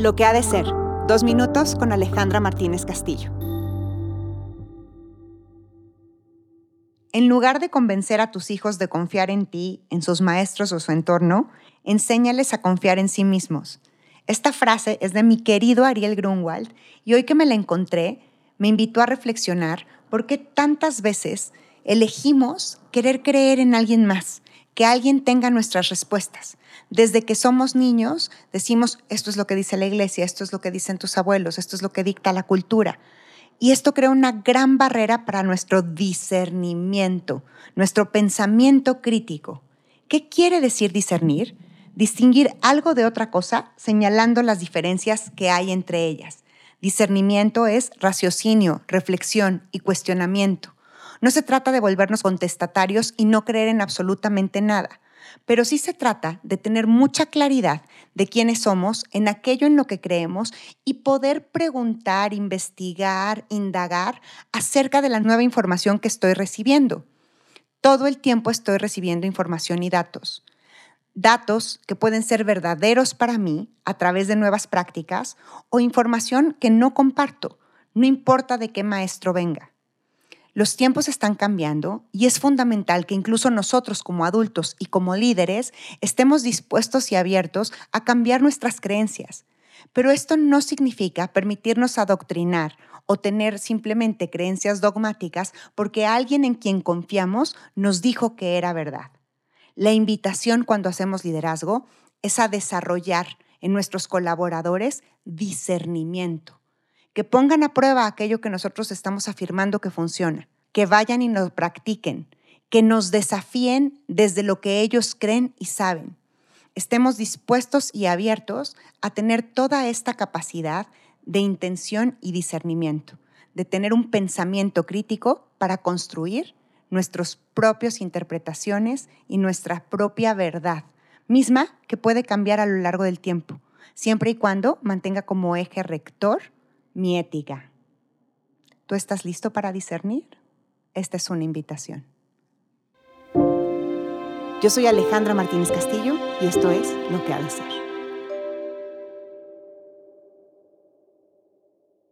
Lo que ha de ser. Dos minutos con Alejandra Martínez Castillo. En lugar de convencer a tus hijos de confiar en ti, en sus maestros o su entorno, enséñales a confiar en sí mismos. Esta frase es de mi querido Ariel Grunwald y hoy que me la encontré, me invitó a reflexionar por qué tantas veces elegimos querer creer en alguien más, que alguien tenga nuestras respuestas. Desde que somos niños decimos, esto es lo que dice la iglesia, esto es lo que dicen tus abuelos, esto es lo que dicta la cultura. Y esto crea una gran barrera para nuestro discernimiento, nuestro pensamiento crítico. ¿Qué quiere decir discernir? Distinguir algo de otra cosa señalando las diferencias que hay entre ellas. Discernimiento es raciocinio, reflexión y cuestionamiento. No se trata de volvernos contestatarios y no creer en absolutamente nada, pero sí se trata de tener mucha claridad de quiénes somos, en aquello en lo que creemos y poder preguntar, investigar, indagar acerca de la nueva información que estoy recibiendo. Todo el tiempo estoy recibiendo información y datos. Datos que pueden ser verdaderos para mí a través de nuevas prácticas o información que no comparto, no importa de qué maestro venga. Los tiempos están cambiando y es fundamental que incluso nosotros como adultos y como líderes estemos dispuestos y abiertos a cambiar nuestras creencias. Pero esto no significa permitirnos adoctrinar o tener simplemente creencias dogmáticas porque alguien en quien confiamos nos dijo que era verdad. La invitación cuando hacemos liderazgo es a desarrollar en nuestros colaboradores discernimiento que pongan a prueba aquello que nosotros estamos afirmando que funciona, que vayan y nos practiquen, que nos desafíen desde lo que ellos creen y saben. Estemos dispuestos y abiertos a tener toda esta capacidad de intención y discernimiento, de tener un pensamiento crítico para construir nuestras propias interpretaciones y nuestra propia verdad, misma que puede cambiar a lo largo del tiempo, siempre y cuando mantenga como eje rector mi ética. ¿Tú estás listo para discernir? Esta es una invitación. Yo soy Alejandra Martínez Castillo y esto es Lo que ha de ser.